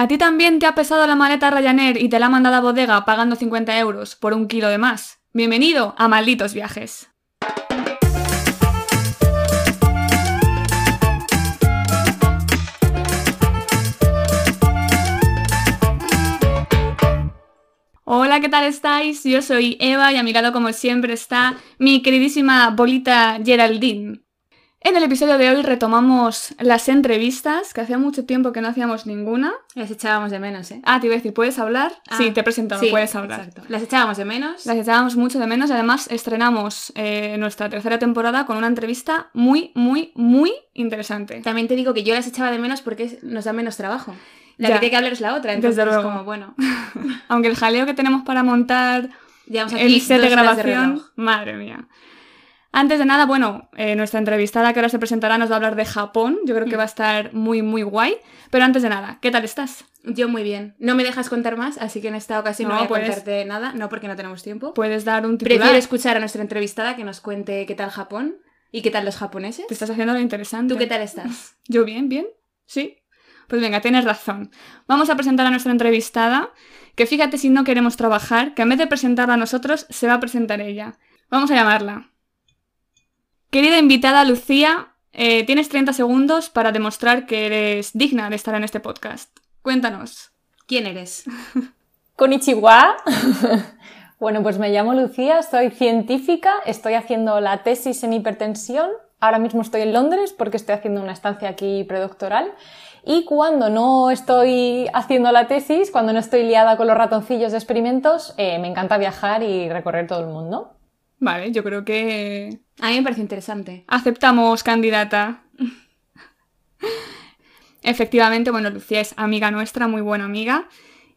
¿A ti también te ha pesado la maleta Ryanair y te la ha mandado a bodega pagando 50 euros por un kilo de más? Bienvenido a Malditos Viajes. Hola, ¿qué tal estáis? Yo soy Eva y a mi lado como siempre está mi queridísima bolita Geraldine. En el episodio de hoy retomamos las entrevistas, que hacía mucho tiempo que no hacíamos ninguna. Las echábamos de menos, ¿eh? Ah, te iba a decir, ¿puedes hablar? Ah, sí, te he presentado, sí, puedes hablar. exacto. Las echábamos de menos. Las echábamos mucho de menos. Además, estrenamos eh, nuestra tercera temporada con una entrevista muy, muy, muy interesante. También te digo que yo las echaba de menos porque nos da menos trabajo. La Ya. que tiene que hablar es la otra, entonces Desde es como, bueno, Aunque el jaleo que tenemos para montar el set de grabación, madre mía. Antes de nada, bueno, eh, nuestra entrevistada que ahora se presentará nos va a hablar de Japón. Yo creo que Mm. va a estar muy, muy guay. Pero antes de nada, ¿qué tal estás? Yo muy bien. No me dejas contar más, así que en esta ocasión no, No, voy a puedes- contarte nada, no porque no tenemos tiempo. ¿Puedes dar un titular? Prefiero escuchar a nuestra entrevistada que nos cuente qué tal Japón y qué tal los japoneses. Te estás haciendo lo interesante. ¿Tú qué tal estás? Yo bien, bien. Sí. Pues venga, tienes razón. Vamos a presentar a nuestra entrevistada, que fíjate si no queremos trabajar, que en vez de presentarla a nosotros, se va a presentar ella. Vamos a llamarla. Querida invitada Lucía, eh, tienes 30 segundos para demostrar que eres digna de estar en este podcast. Cuéntanos. ¿Quién eres? Konnichiwa. bueno, pues me llamo Lucía, soy científica, estoy haciendo la tesis en hipertensión. Ahora mismo estoy en Londres porque estoy haciendo una estancia aquí predoctoral. Y cuando no estoy haciendo la tesis, cuando no estoy liada con los ratoncillos de experimentos, eh, me encanta viajar y recorrer todo el mundo. Vale, yo creo que A mí me parece interesante. aceptamos candidata. Efectivamente, bueno, Lucía es amiga nuestra, muy buena amiga.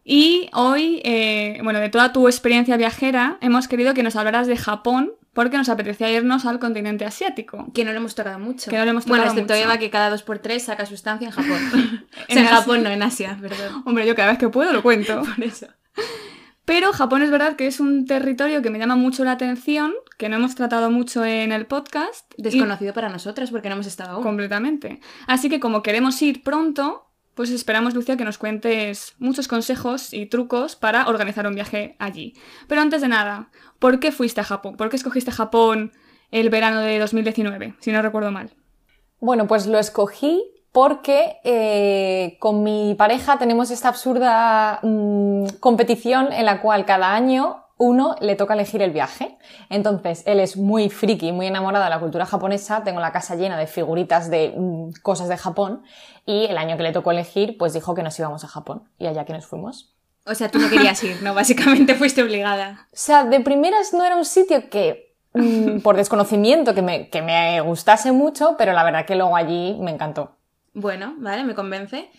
Y hoy, eh, bueno, de toda tu experiencia viajera, hemos querido que nos hablaras de Japón porque nos apetecía irnos al continente asiático. Que no le hemos tocado mucho. Que no le hemos Bueno, tocado excepto mucho. Eva que cada dos por tres saca su estancia en Japón. o En sea, en. Japón, no, en Asia, perdón. Hombre, yo cada vez que puedo lo cuento. Por eso. Pero Japón es verdad que es un territorio que me llama mucho la atención, que no hemos tratado mucho en el podcast. y- Desconocido para nosotras porque no hemos estado aún. Completamente. Así que como queremos ir pronto, pues esperamos, Lucia, que nos cuentes muchos consejos y trucos para organizar un viaje allí. Pero antes de nada, ¿por qué fuiste a Japón? ¿Por qué escogiste Japón el verano de 2019, si no recuerdo mal? Bueno, pues lo escogí porque eh, con mi pareja tenemos esta absurda mm, competición en la cual cada año uno le toca elegir el viaje. Entonces, él es muy friki, muy enamorado de la cultura japonesa, tengo la casa llena de figuritas de mm, cosas de Japón y el año que le tocó elegir, pues dijo que nos íbamos a Japón y allá que nos fuimos. O sea, tú no querías ir, ¿no? Básicamente fuiste obligada. O sea, de primeras no era un sitio que, mm, por desconocimiento, que me, que me gustase mucho, pero la verdad que luego allí me encantó. Bueno, vale, me convence.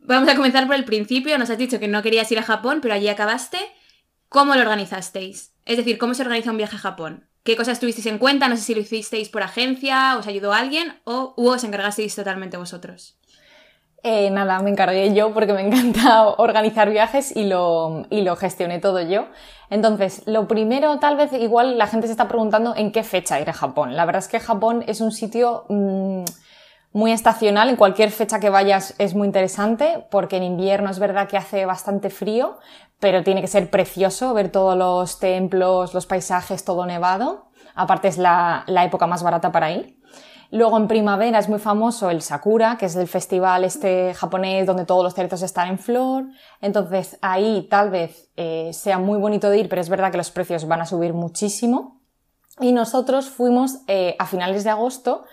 Vamos a comenzar por el principio. Nos has dicho que no querías ir a Japón, pero allí acabaste. ¿Cómo lo organizasteis? Es decir, ¿cómo se organiza un viaje a Japón? ¿Qué cosas tuvisteis en cuenta? No sé si lo hicisteis por agencia, os ayudó alguien o os encargasteis totalmente vosotros. Eh, nada, me encargué yo porque me encanta organizar viajes y lo, y lo gestioné todo yo. Entonces, lo primero, tal vez, igual la gente se está preguntando en qué fecha ir a Japón. La verdad es que Japón es un sitio mm, muy estacional, en cualquier fecha que vayas es muy interesante, porque en invierno es verdad que hace bastante frío, pero tiene que ser precioso ver todos los templos, los paisajes, todo nevado. Aparte es la, época más barata para ir. Luego en primavera es muy famoso el Sakura, que es el festival este japonés donde todos los cerezos están en flor. Entonces ahí tal vez eh, sea muy bonito de ir, pero es verdad que los precios van a subir muchísimo. Y nosotros fuimos eh, a finales de agosto,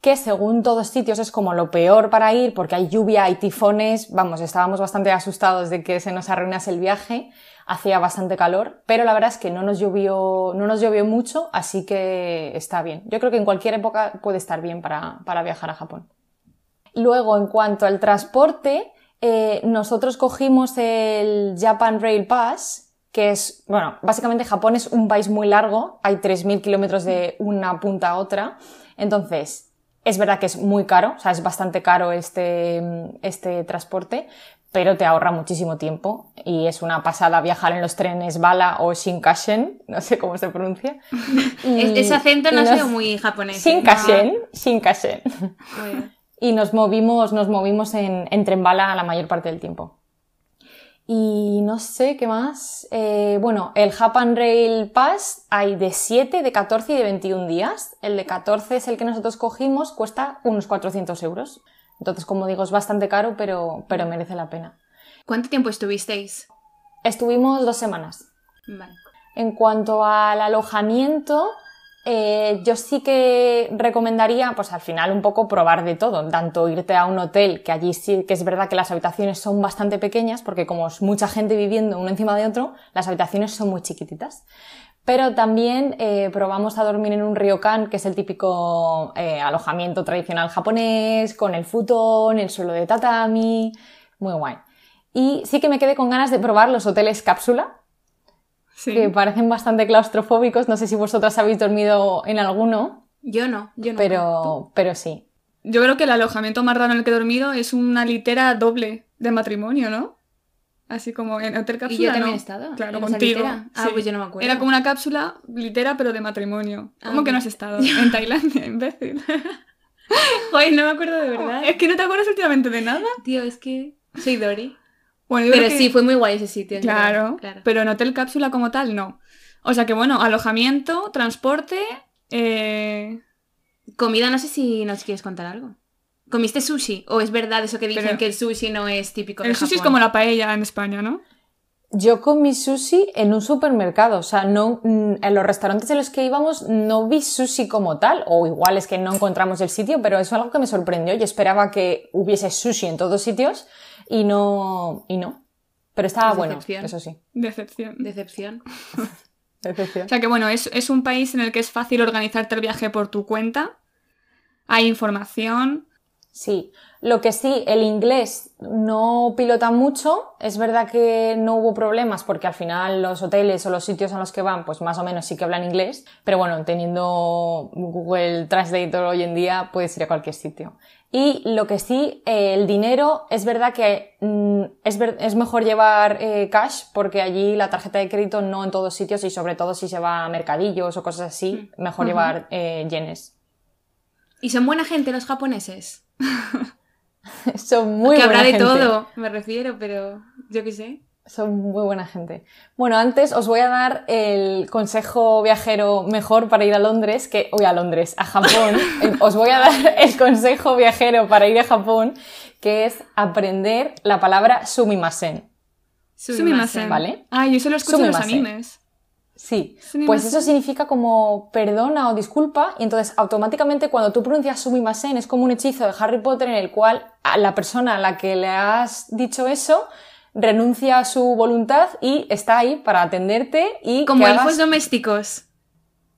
que según todos sitios es como lo peor para ir porque hay lluvia, hay tifones, vamos, estábamos bastante asustados de que se nos arruinase el viaje, hacía bastante calor, pero la verdad es que no nos llovió, no nos llovió mucho, así que está bien. Yo creo que en cualquier época puede estar bien para, para viajar a Japón. Luego, en cuanto al transporte, eh, nosotros cogimos el Japan Rail Pass, que es, bueno, básicamente Japón es un país muy largo, hay 3.000 kilómetros de una punta a otra, entonces es verdad que es muy caro, o sea, es bastante caro este, este transporte, pero te ahorra muchísimo tiempo y es una pasada viajar en los trenes Bala o Shinkansen, no sé cómo se pronuncia. Y- Ese acento no ha nos- sido muy japonés. ¿eh? Shinkansen, Shinkansen. Y nos movimos, nos movimos en, en tren bala la mayor parte del tiempo. Y no sé qué más. Eh, bueno, el Japan Rail Pass hay de 7, de 14 y de 21 días. El de 14 es el que nosotros cogimos, cuesta unos 400 euros. Entonces, como digo, es bastante caro, pero, pero merece la pena. ¿Cuánto tiempo estuvisteis? Estuvimos dos semanas. Vale. En cuanto al alojamiento, eh, yo sí que recomendaría, pues al final un poco probar de todo, tanto irte a un hotel, que allí sí que es verdad que las habitaciones son bastante pequeñas, porque como es mucha gente viviendo uno encima de otro, las habitaciones son muy chiquititas. Pero también eh, probamos a dormir en un ryokan, que es el típico eh, alojamiento tradicional japonés, con el futón, el suelo de tatami, muy guay. Y sí que me quedé con ganas de probar los hoteles cápsula, Sí. que parecen bastante claustrofóbicos. No sé si vosotras habéis dormido en alguno, Yo no, yo no. pero, pero sí. Yo creo que el alojamiento más raro en el que he dormido es una litera doble de matrimonio, ¿no? Así como en hotel ¿Y cápsula. yo también ¿no? he estado? Claro, en esa contigo. litera? Ah, sí. pues yo no me acuerdo. Era como una cápsula litera, pero de matrimonio. Ah, ¿Cómo que no has estado? En Tailandia, imbécil. Joder, no me acuerdo de verdad. Es que no te acuerdas últimamente de nada. Tío, es que soy Dory. Bueno, yo Pero creo que- sí, fue muy guay ese sitio. Claro, claro. pero en hotel cápsula como tal, no. O sea que bueno, alojamiento, transporte, eh, Comida, no sé si nos quieres contar algo. ¿Comiste sushi? ¿O es verdad eso que dicen Pero- que el sushi no es típico de el sushi es como la paella en España, ¿no? Yo comí sushi en un supermercado, o sea, no, mm, en los restaurantes en los que íbamos no vi sushi como tal, o igual es que no encontramos el sitio, pero es algo que me sorprendió. Yo esperaba que hubiese sushi en todos sitios y no, y no. Pero estaba Pues bueno, decepción. eso sí. Decepción. Decepción. Decepción. O sea que bueno, es, es un país en el que es fácil organizarte el viaje por tu cuenta. Hay información. Sí, lo que sí, el inglés no pilota mucho. Es verdad que no hubo problemas porque al final los hoteles o los sitios a los que van, pues más o menos sí que hablan inglés. Pero bueno, teniendo Google Translator hoy en día, puedes ir a cualquier sitio. Y lo que sí, eh, el dinero, es verdad que mm, es, ver- es mejor llevar eh, cash porque allí la tarjeta de crédito no en todos sitios y sobre todo si se va a mercadillos o cosas así, mejor llevar eh, yenes. ¿Y son buena gente los japoneses? Son muy que habrá de gente. todo, me refiero, pero yo qué sé. Son muy buena gente. Bueno, antes os voy a dar el consejo viajero mejor para ir a Londres, que, uy, a Londres, a Japón. Eh, os voy a dar el consejo viajero para ir a Japón, que es aprender la palabra sumimasen. Sumimasen. ¿Vale? Ah, yo eso lo escucho en los Sumimasen. animes. Sí, Sumimasen. pues eso significa como perdona o disculpa, y entonces automáticamente cuando tú pronuncias sumimasen es como un hechizo de Harry Potter en el cual a la persona a la que le has dicho eso renuncia a su voluntad y está ahí para atenderte y Como que hagas- domésticos.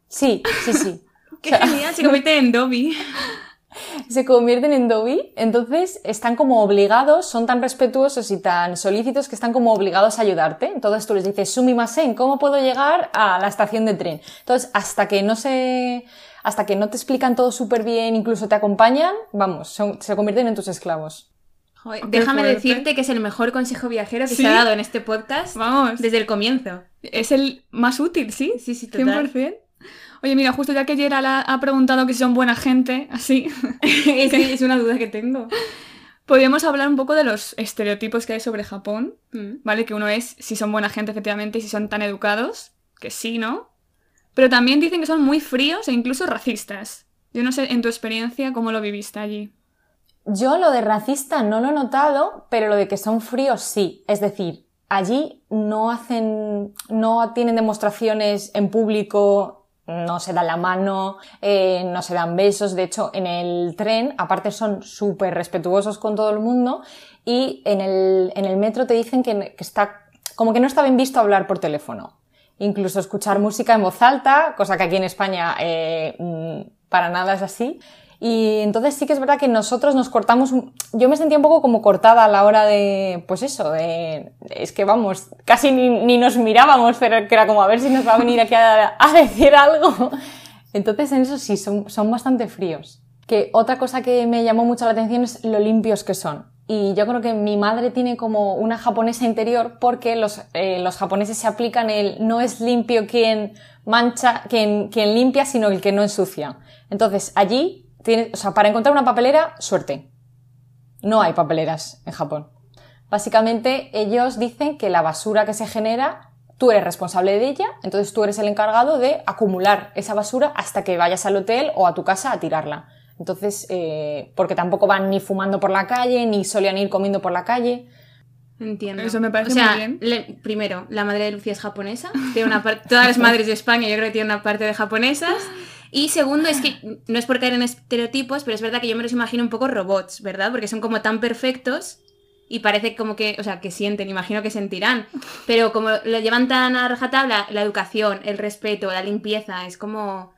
Sí, sí, sí. Qué genial, se convierte en Dobby. se convierten en Dobby, entonces están como obligados, son tan respetuosos y tan solícitos que están como obligados a ayudarte. Entonces tú les dices, sumimasen, ¿cómo puedo llegar a la estación de tren? Entonces, hasta que no se, hasta que no te explican todo súper bien, incluso te acompañan, vamos, son- se convierten en tus esclavos. Joder, déjame fuerte. decirte que es el mejor consejo viajero que Sí. se ha dado en este podcast Vamos. desde el comienzo. Es el más útil, ¿sí? Sí, sí, total. 100%. Oye, mira, justo ya que Gerald ha, ha preguntado que si son buena gente, así, es una duda que tengo. podríamos hablar un poco de los estereotipos que hay sobre Japón, Mm. ¿vale? Que uno es si son buena gente, efectivamente, y si son tan educados, que sí, ¿no? Pero también dicen que son muy fríos e incluso racistas. Yo no sé, en tu experiencia, cómo lo viviste allí. Yo lo de racista no lo he notado, pero lo de que son fríos sí. Es decir, allí no hacen, no tienen demostraciones en público, no se dan la mano, eh, no se dan besos. De hecho, en el tren, aparte son súper respetuosos con todo el mundo y en el, en el metro te dicen que, está, como que no está bien visto hablar por teléfono. Incluso escuchar música en voz alta, cosa que aquí en España eh, mm, para nada es así. Y entonces sí que es verdad que nosotros nos cortamos, yo me sentía un poco como cortada a la hora de, pues eso, de, es que vamos, casi ni, ni nos mirábamos, pero que era como a ver si nos va a venir aquí a, a decir algo. Entonces en eso sí, son, son bastante fríos. Que otra cosa que me llamó mucho la atención es lo limpios que son. Y yo creo que mi madre tiene como una japonesa interior porque los, eh, los japoneses se aplican el no es limpio quien mancha, quien, quien limpia, sino el que no ensucia. Entonces allí, o sea, para encontrar una papelera, suerte. No hay papeleras en Japón. Básicamente, ellos dicen que la basura que se genera, tú eres responsable de ella, entonces tú eres el encargado de acumular esa basura hasta que vayas al hotel o a tu casa a tirarla. Entonces, eh, porque tampoco van ni fumando por la calle, ni solían ir comiendo por la calle. Entiendo. Eso me parece o sea, muy bien. le- primero, la madre de Lucía es japonesa. Tiene una todas las madres de España yo creo que tienen una parte de japonesas. Y segundo, es que no es por caer en estereotipos, pero es verdad que yo me los imagino un poco robots, ¿verdad? Porque son como tan perfectos y parece como que, o sea, que sienten, imagino que sentirán. Pero como lo llevan tan a rajatabla, la educación, el respeto, la limpieza, es como...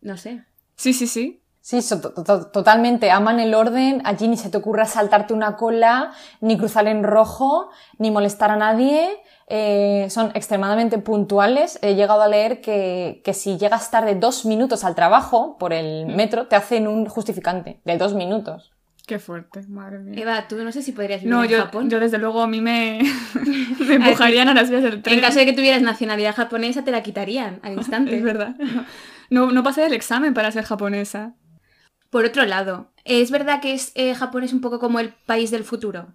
No sé. Sí, sí, sí. Sí, so- to- to- totalmente. Aman el orden. Allí ni se te ocurra saltarte una cola, ni cruzar en rojo, ni molestar a nadie. Eh, son extremadamente puntuales. He llegado a leer que, que si llegas tarde dos minutos al trabajo por el metro, te hacen un justificante de dos minutos. Qué fuerte, madre mía. Eva, tú no sé si podrías vivir No, en yo, Japón. yo desde luego a mí me, me empujarían a las vías del tren. En caso de que tuvieras nacionalidad japonesa, te la quitarían al instante. Es verdad. No, no pasé el examen para ser japonesa. Por otro lado, ¿es verdad que es, eh, Japón es un poco como el país del futuro?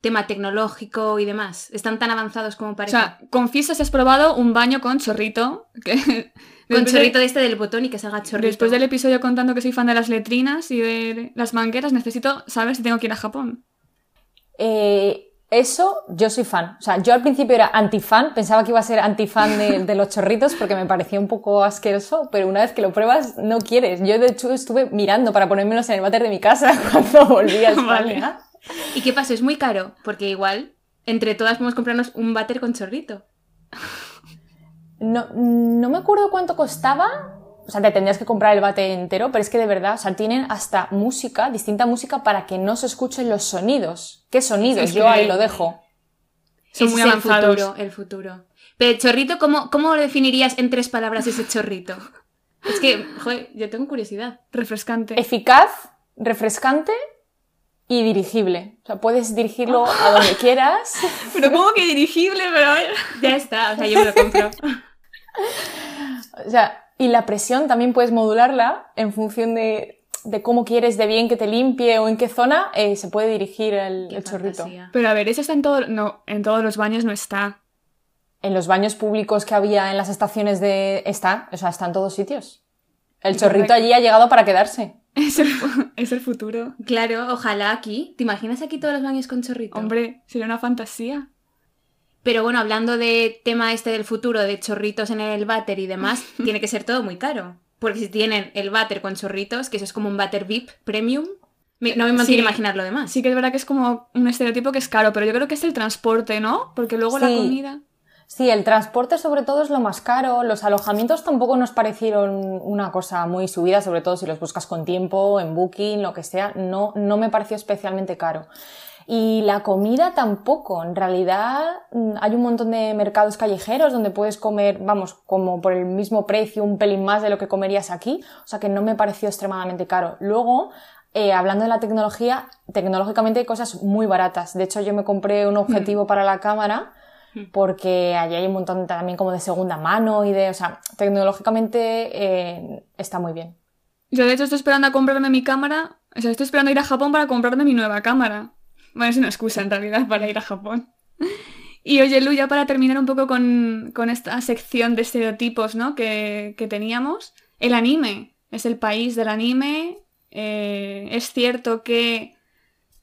Tema tecnológico y demás. ¿Están tan avanzados como O parece? sea, confieso si has probado un baño con chorrito. Que Con chorrito de este del botón y que salga chorrito. Después del episodio contando que soy fan de las letrinas y de las mangueras, necesito saber si tengo que ir a Japón. Eh, eso yo soy fan. O sea, yo al principio era antifan, pensaba que iba a ser antifan de, de los chorritos porque me parecía un poco asqueroso, pero una vez que lo pruebas no quieres. Yo de hecho estuve mirando para ponérmelos en el váter de mi casa cuando volví a Vale. ¿Y qué pasó? Es muy caro, porque igual entre todas podemos comprarnos un váter con chorrito. No, no me acuerdo cuánto costaba. O sea, te tendrías que comprar el bate entero, pero es que de verdad, o sea, tienen hasta música, distinta música para que no se escuchen los sonidos. ¿Qué sonidos? Es Yo ahí lo dejo. Son Ese muy es el avanzados. futuro, el futuro. Pero chorrito, ¿cómo, ¿cómo lo definirías en tres palabras ese chorrito? Es que, joder, yo tengo curiosidad. Refrescante. Eficaz, refrescante y dirigible. O sea, puedes dirigirlo a donde quieras. Pero ¿cómo que dirigible? Pero... Ya está, o sea, yo me lo compro. O sea, y la presión también puedes modularla en función de, de cómo quieres de bien que te limpie o en qué zona eh, se puede dirigir el, el chorrito. Pero a ver, eso está en todo... No, en todos los baños no está. En los baños públicos que había en las estaciones de... Está, o sea, está en todos sitios. El chorrito allí ha llegado para quedarse. Es el, es el futuro. Claro, ojalá aquí. ¿Te imaginas aquí todos los baños con chorrito? Hombre, sería una fantasía. Pero bueno, hablando de tema este del futuro, de chorritos en el váter y demás, tiene que ser todo muy caro. Porque si tienen el váter con chorritos, que eso es como un váter VIP premium, no me Sí. quiero imaginar lo demás. Sí que es verdad que es como un estereotipo que es caro, pero yo creo que es el transporte, ¿no? Porque luego la comida... Sí, el transporte sobre todo es lo más caro. Los alojamientos tampoco nos parecieron una cosa muy subida, sobre todo si los buscas con tiempo, en Booking, lo que sea. No, no me pareció especialmente caro. Y la comida tampoco. En realidad mm, hay un montón de mercados callejeros donde puedes comer, vamos, como por el mismo precio, un pelín más de lo que comerías aquí. O sea que no me pareció extremadamente caro. Luego, eh, hablando de la tecnología, tecnológicamente hay cosas muy baratas. De hecho, yo me compré un objetivo para la cámara porque allí hay un montón también como de segunda mano y de, o sea, tecnológicamente eh, está muy bien. Yo de hecho estoy esperando a comprarme mi cámara. O sea, estoy esperando ir a Japón para comprarme mi nueva cámara. Bueno, es una excusa en realidad para ir a Japón. Y oye, Lu, ya para terminar un poco con, con esta sección de estereotipos ¿no? que, que teníamos, el anime es el país del anime. eh, es cierto que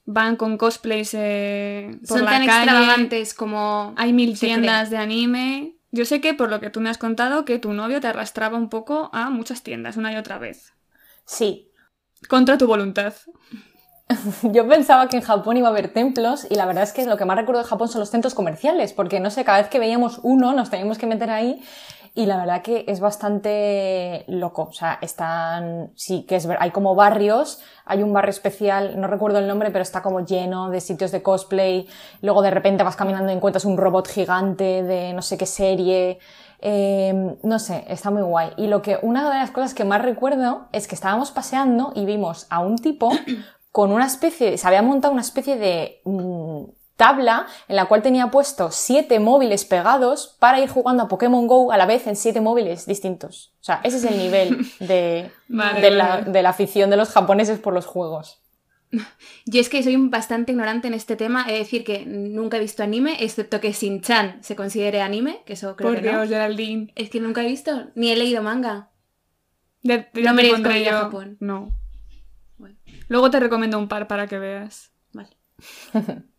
van con cosplays eh, por Son la tan calle. extravagantes como... Hay mil tiendas de anime. Yo sé que por lo que tú me has contado, que tu novio te arrastraba un poco a muchas tiendas una y otra vez. Sí, Contra tu voluntad. yo pensaba que en Japón iba a haber templos y la verdad es que lo que más recuerdo de Japón son los centros comerciales, porque no sé, cada vez que veíamos uno nos teníamos que meter ahí y la verdad que es bastante loco. O sea, están, sí, que es ver, hay como barrios, hay un barrio especial, no recuerdo el nombre, pero está como lleno de sitios de cosplay. Luego de repente vas caminando y encuentras un robot gigante de no sé qué serie. Eh, no sé, está muy guay. Y lo que, una de las cosas que más recuerdo es que estábamos paseando y vimos a un tipo con una especie, se había montado una especie de mm, tabla en la cual tenía puesto siete móviles pegados para ir jugando a Pokémon Go a la vez en siete móviles distintos. O sea, ese es el nivel de, Vale, de, la, vale. de la afición de los japoneses por los juegos. Yo es que soy bastante ignorante en este tema, es decir, que nunca he visto anime, excepto que Shin-chan se considere anime, que eso creo Por que no. Dios, Geraldine. Es que nunca he visto, ni he leído manga. Ya- ya No merezco pondré ir a yo- Japón. No. Bueno. Luego te recomiendo un par para que veas. Vale.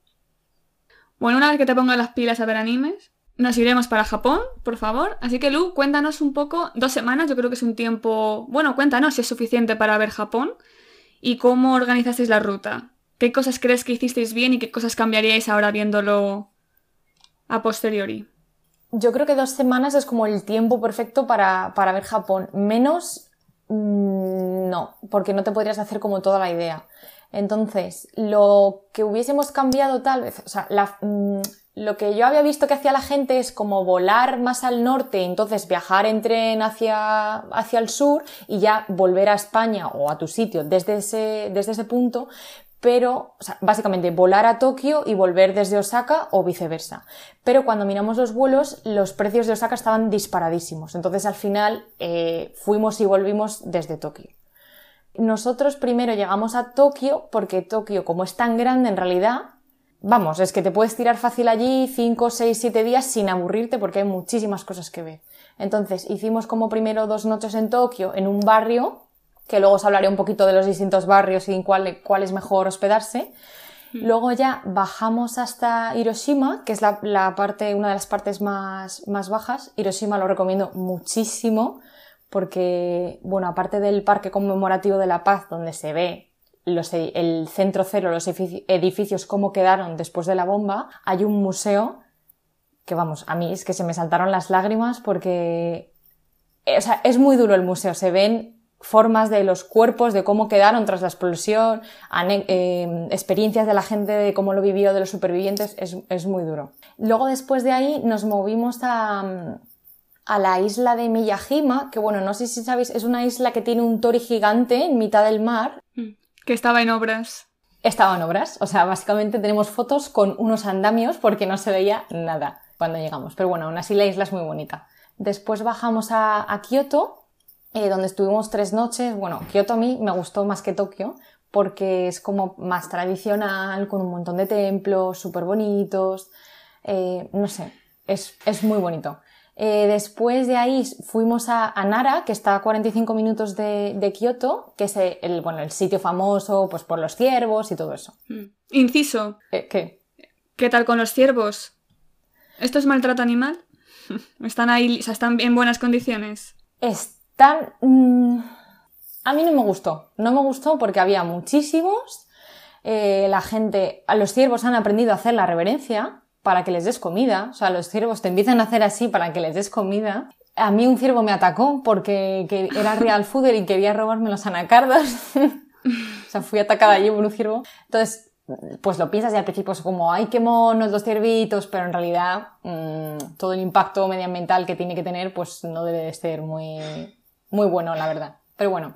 Bueno, una vez que te pongas las pilas a ver animes, nos iremos para Japón, por favor. Así que Lu, cuéntanos un poco, dos semanas, yo creo que es un tiempo... Bueno, cuéntanos si es suficiente para ver Japón y cómo organizasteis la ruta. ¿Qué cosas crees que hicisteis bien y qué cosas cambiaríais ahora viéndolo a posteriori? Yo creo que dos semanas es como el tiempo perfecto para, para ver Japón. Menos, mm, no, porque no te podrías hacer como toda la idea. Entonces, lo que hubiésemos cambiado tal vez, o sea, la- mm, lo que yo había visto que hacía la gente es como volar más al norte, entonces viajar en tren hacia, hacia el sur y ya volver a España o a tu sitio desde ese, desde ese punto, pero, o sea, básicamente volar a Tokio y volver desde Osaka o viceversa. Pero cuando miramos los vuelos, los precios de Osaka estaban disparadísimos. Entonces al final eh, fuimos y volvimos desde Tokio. Nosotros primero llegamos a Tokio porque Tokio, como es tan grande en realidad, vamos, es que te puedes tirar fácil allí 5, 6, 7 días sin aburrirte porque hay muchísimas cosas que ver. Entonces hicimos como primero dos noches en Tokio en un barrio, que luego os hablaré un poquito de los distintos barrios y en cuál, cuál es mejor hospedarse. Luego ya bajamos hasta Hiroshima, que es la, la parte, una de las partes más, más bajas. Hiroshima lo recomiendo muchísimo porque, bueno, aparte del Parque Conmemorativo de la Paz, donde se ve el centro cero, los edifici- edificios, cómo quedaron después de la bomba, hay un museo que, vamos, a mí es que se me saltaron las lágrimas porque, eh, o sea, es muy duro el museo. Se ven formas de los cuerpos, de cómo quedaron tras la explosión, eh, experiencias de la gente, de cómo lo vivió, de los supervivientes, es, muy duro. Luego después de ahí nos movimos a, a la isla de Miyajima, que bueno, no sé si sabéis, es una isla que tiene un tori gigante en mitad del mar. Que estaba en obras. Estaba en obras, o sea, básicamente tenemos fotos con unos andamios porque no se veía nada cuando llegamos. Pero bueno, aún así la isla es muy bonita. Después bajamos a, a Kioto, eh, donde estuvimos tres noches. Bueno, Kioto a mí me gustó más que Tokio porque es como más tradicional, con un montón de templos súper bonitos. Eh, no sé, es, es muy bonito. Eh, después de ahí fuimos a, a Nara, que está a 45 minutos de, de Kioto, que es el, bueno, el sitio famoso pues, por los ciervos y todo eso. Mm. Inciso. Eh, ¿Qué? ¿Qué tal con los ciervos? ¿Esto es maltrato animal? ¿Están ahí, o sea, están en buenas condiciones? Están... mm, a mí no me gustó. No me gustó porque había muchísimos. Eh, la gente... A los ciervos han aprendido a hacer la reverencia para que les des comida. O sea, los ciervos te empiezan a hacer así para que les des comida. A mí un ciervo me atacó porque que era real fooder y quería robarme los anacardos. o sea, fui atacada allí por un ciervo. Entonces, pues lo piensas y al principio es como, ay, qué monos los ciervitos, pero en realidad mm, todo el impacto medioambiental que tiene que tener, pues no debe de ser muy, muy bueno, la verdad. Pero bueno,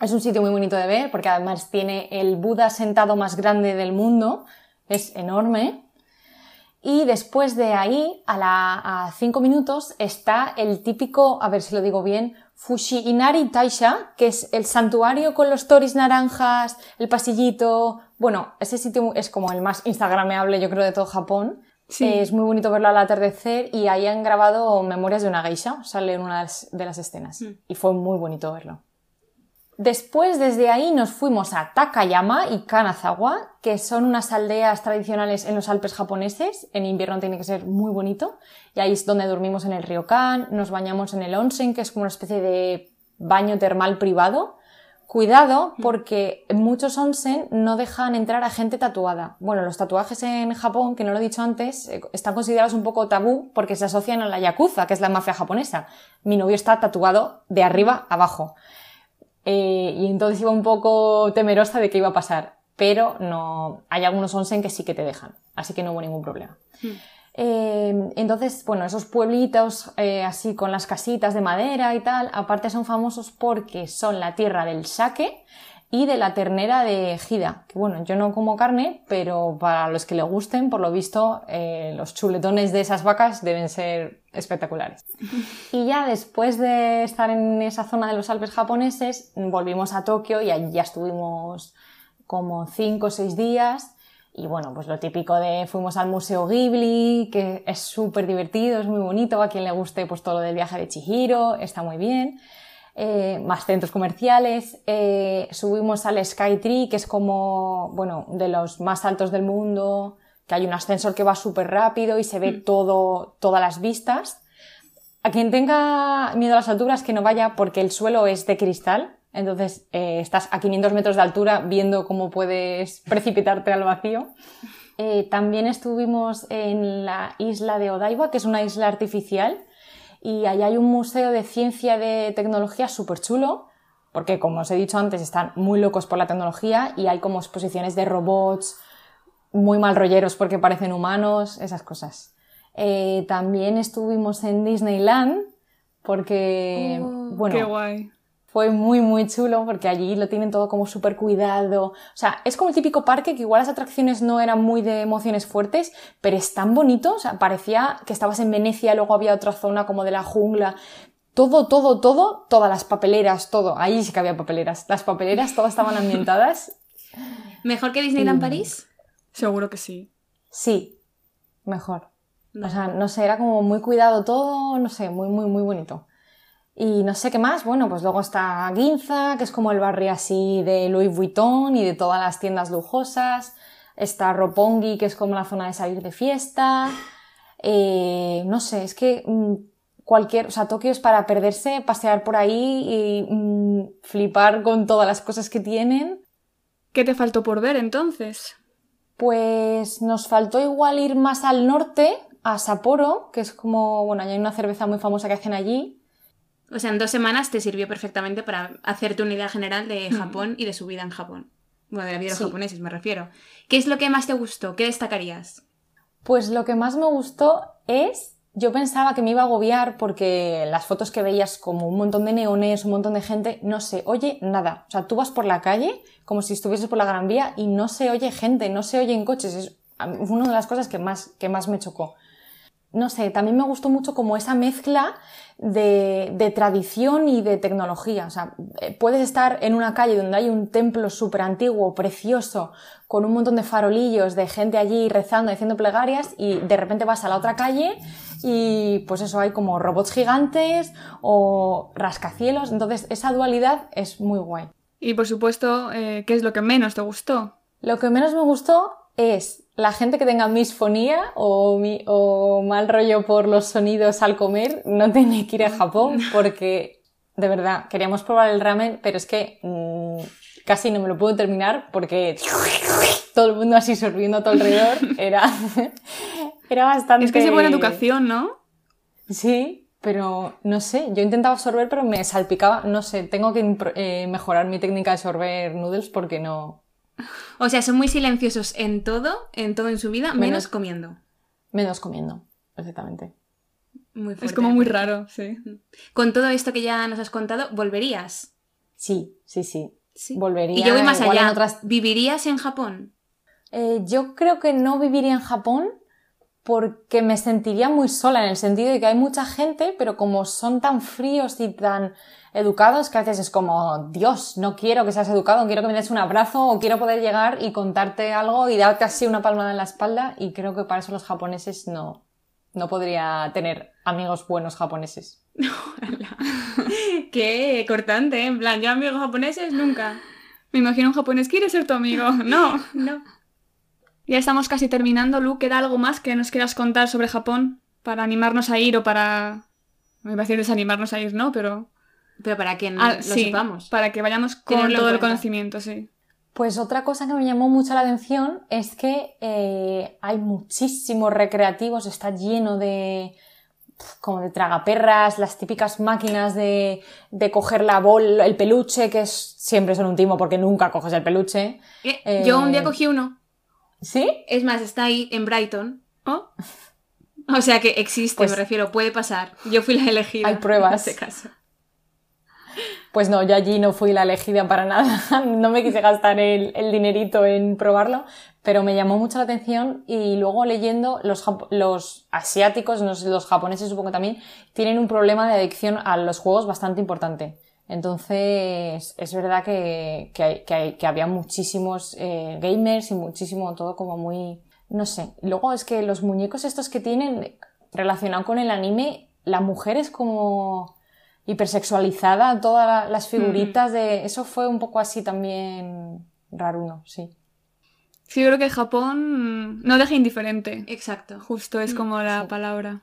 es un sitio muy bonito de ver porque además tiene el Buda sentado más grande del mundo, es enorme. Y después de ahí, a, la, a cinco minutos, está el típico, a ver si lo digo bien, Fushi Inari Taisha, que es el santuario con los toris naranjas, el pasillito. Bueno, ese sitio es como el más instagrameable, yo creo, de todo Japón. Sí. Es muy bonito verlo al atardecer y ahí han grabado Memorias de una geisha, sale en una de las, de las escenas. Mm. Y fue muy bonito verlo. Después, desde ahí, nos fuimos a Takayama y Kanazawa, que son unas aldeas tradicionales en los Alpes japoneses. En invierno tiene que ser muy bonito. Y ahí es donde dormimos en el ryokan, nos bañamos en el onsen, que es como una especie de baño termal privado. Cuidado, porque en muchos onsen no dejan entrar a gente tatuada. Bueno, los tatuajes en Japón, que no lo he dicho antes, eh, están considerados un poco tabú porque se asocian a la yakuza, que es la mafia japonesa. Mi novio está tatuado de arriba a abajo. Eh, y entonces iba un poco temerosa de qué iba a pasar. Pero no, hay algunos onsen que sí que te dejan. Así que no hubo ningún problema. Eh, entonces, bueno, esos pueblitos eh, así con las casitas de madera y tal, aparte son famosos porque son la tierra del sake y de la ternera de Gida. Que bueno, yo no como carne, pero para los que le gusten, por lo visto, eh, los chuletones de esas vacas deben ser espectaculares. Y ya después de estar en esa zona de los Alpes japoneses, volvimos a Tokio y allí ya estuvimos como cinco o seis días. Y bueno, pues lo típico de fuimos al Museo Ghibli, que es súper divertido, es muy bonito, a quien le guste pues todo lo del viaje de Chihiro, está muy bien. Eh, más centros comerciales, eh, subimos al Skytree, que es como, bueno, de los más altos del mundo, que hay un ascensor que va súper rápido y se ve todo, todas las vistas. A quien tenga miedo a las alturas, que no vaya porque el suelo es de cristal, entonces eh, estás a 500 metros de altura viendo cómo puedes precipitarte al vacío. Eh, también estuvimos en la isla de Odaiba, que es una isla artificial, y allá hay un museo de ciencia y de tecnología súper chulo, porque como os he dicho antes, están muy locos por la tecnología y hay como exposiciones de robots muy mal rolleros porque parecen humanos, esas cosas. Eh, también estuvimos en Disneyland porque, Oh, bueno, Qué guay. Fue muy, muy chulo porque allí lo tienen todo como súper cuidado. O sea, es como el típico parque que igual las atracciones no eran muy de emociones fuertes, pero es tan bonito. O sea, parecía que estabas en Venecia, luego había otra zona como de la jungla. Todo, todo, todo, todas las papeleras, todo. Ahí sí que había papeleras. Las papeleras todas estaban ambientadas. ¿Mejor que Disneyland Mm. París? Seguro que sí. Sí, mejor. O sea, no sé, era como muy cuidado todo, no sé, muy, muy, muy bonito. Y no sé qué más, bueno, pues luego está Ginza, que es como el barrio así de Louis Vuitton y de todas las tiendas lujosas. Está Roppongi, que es como la zona de salir de fiesta. Eh, no sé, es que mm, cualquier, o sea, Tokio es para perderse, pasear por ahí y mm, flipar con todas las cosas que tienen. ¿Qué te faltó por ver entonces? Pues nos faltó igual ir más al norte, a Sapporo, que es como, bueno, hay una cerveza muy famosa que hacen allí. O sea, en dos semanas te sirvió perfectamente para hacerte una idea general de Japón y de su vida en Japón. Bueno, de la vida de los Sí. japoneses, me refiero. ¿Qué es lo que más te gustó? ¿Qué destacarías? Pues lo que más me gustó es, yo pensaba que me iba a agobiar porque las fotos que veías como un montón de neones, un montón de gente, no se oye nada. O sea, tú vas por la calle como si estuvieses por la Gran Vía y no se oye gente, no se oyen coches. Es una de las cosas que más, que más me chocó. No sé, también me gustó mucho como esa mezcla de, de tradición y de tecnología. O sea, eh, puedes estar en una calle donde hay un templo súper antiguo, precioso, con un montón de farolillos, de gente allí rezando, haciendo plegarias, y de repente vas a la otra calle y pues eso, hay como robots gigantes o rascacielos. Entonces, esa dualidad es muy guay. Y por supuesto, eh, ¿qué es lo que menos te gustó? Lo que menos me gustó es la gente que tenga misfonía o, mi- o mal rollo por los sonidos al comer, no tiene que ir a Japón porque, de verdad, queríamos probar el ramen, pero es que mm, casi no me lo puedo terminar porque todo el mundo así sorbiendo a todo alrededor era, era bastante... Es que es buena educación, ¿no? Sí, pero no sé, yo intentaba sorber pero me salpicaba, no sé, tengo que eh, mejorar mi técnica de sorber noodles porque no... O sea, son muy silenciosos en todo, en todo en su vida, menos, Menos- comiendo. Menos comiendo, perfectamente. Muy fuerte. Es como muy raro, sí. Con todo esto que ya nos has contado, ¿volverías? Sí, sí, sí. Sí. Volvería. Y yo voy más allá. en otras- ¿Vivirías en Japón? Eh, yo creo que no viviría en Japón porque me sentiría muy sola en el sentido de que hay mucha gente, pero como son tan fríos y tan educados que a veces es como, Dios, no quiero que seas educado, quiero que me des un abrazo o quiero poder llegar y contarte algo y darte así una palmada en la espalda y creo que para eso los japoneses no, no podría tener amigos buenos japoneses. Qué cortante, ¿eh? en plan, yo amigos japoneses nunca. Me imagino un japonés, ¿quieres ser tu amigo? No. No. Ya estamos casi terminando, Lu. ¿Queda algo más que nos quieras contar sobre Japón? Para animarnos a ir o para... Me iba a decir desanimarnos a ir, ¿no? Pero... Pero para que Ah, lo sí, sepamos. para que vayamos con Tenerlo en todo el conocimiento, sí. Pues otra cosa que me llamó mucho la atención es que eh, hay muchísimos recreativos, está lleno de como de tragaperras, las típicas máquinas de, de coger la bol, el peluche, que es, siempre son un timo porque nunca coges el peluche. Eh, Eh, Yo un día cogí uno. ¿Sí? Es más, está ahí en Brighton. Oh, O sea que existe, Pues- me refiero, puede pasar. Yo fui la elegida. Hay pruebas. En este caso. Pues no, yo allí no fui la elegida para nada, no me quise gastar el, dinerito en probarlo, pero me llamó mucho la atención y luego leyendo los, asiáticos, los japoneses supongo también, tienen un problema de adicción a los juegos bastante importante. Entonces, es verdad que, que, que que había muchísimos eh, gamers y muchísimo todo como muy, no sé. Luego es que los muñecos estos que tienen relacionado con el anime, la mujer es como hipersexualizada, todas la- las figuritas de... Eso fue un poco así también raruno, sí. Sí, yo creo que Japón no deja indiferente. Exacto. Justo es Mm, como la sí. palabra.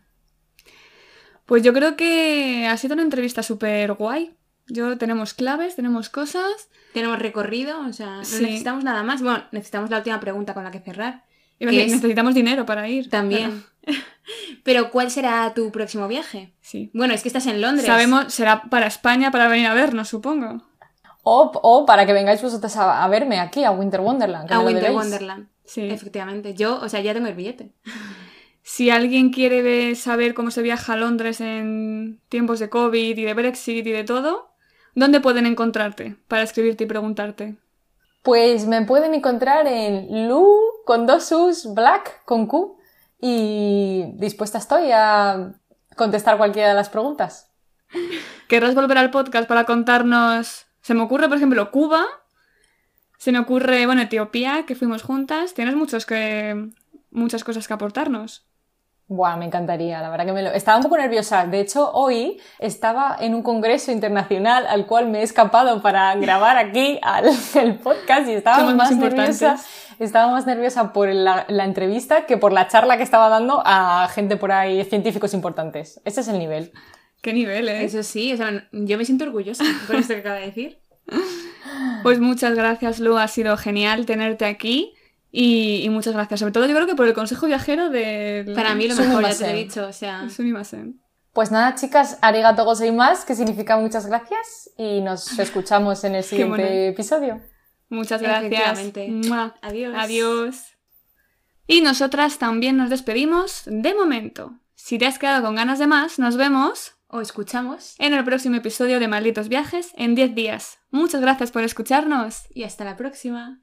Pues yo creo que ha sido una entrevista súper guay. Yo tenemos claves, tenemos cosas. Tenemos recorrido, o sea, no Sí. necesitamos nada más. Bueno, necesitamos la última pregunta con la que cerrar. Iba a ¿Qué decir, es? necesitamos dinero para ir. También. Pero, ¿cuál será tu próximo viaje? Sí. Bueno, es que estás en Londres. Sabemos, será para España para venir a vernos, supongo. O, o para que vengáis vosotros a, a verme aquí, a Winter Wonderland. A Winter. Wonderland. Sí. Efectivamente. Yo, o sea, ya tengo el billete. Si alguien quiere saber cómo se viaja a Londres en tiempos de COVID y de Brexit y de todo, ¿dónde pueden encontrarte para escribirte y preguntarte? Pues me pueden encontrar en Lu con dos U's, Black con Q y dispuesta estoy a contestar cualquiera de las preguntas. ¿Querrás volver al podcast para contarnos? Se me ocurre, por ejemplo, Cuba. Se me ocurre, bueno, Etiopía, que fuimos juntas. Tienes muchos que, muchas cosas que aportarnos. Buah, me encantaría, la verdad que me lo... Estaba un poco nerviosa. De hecho, hoy estaba en un congreso internacional al cual me he escapado para grabar aquí al, el podcast y estaba Somos más nerviosa. Estaba más nerviosa por la, la entrevista que por la charla que estaba dando a gente por ahí, científicos importantes. Ese es el nivel. ¿Qué nivel, eh? Eso sí, o sea, yo me siento orgullosa por esto que acaba de decir. Pues muchas gracias, Lu. Ha sido genial tenerte aquí. Y, y muchas gracias. Sobre todo, yo creo que por el consejo viajero del. Para mí lo mejor, ya te he dicho, o sea... Sumimasen. Pues nada, chicas, arigato gozaimasu, que significa muchas gracias, y nos escuchamos en el siguiente episodio. Muchas gracias. Adiós. Adiós. Y nosotras también nos despedimos de momento. Si te has quedado con ganas de más, nos vemos O escuchamos en el próximo episodio de Malditos Viajes en 10 días. Muchas gracias por escucharnos. y hasta la próxima.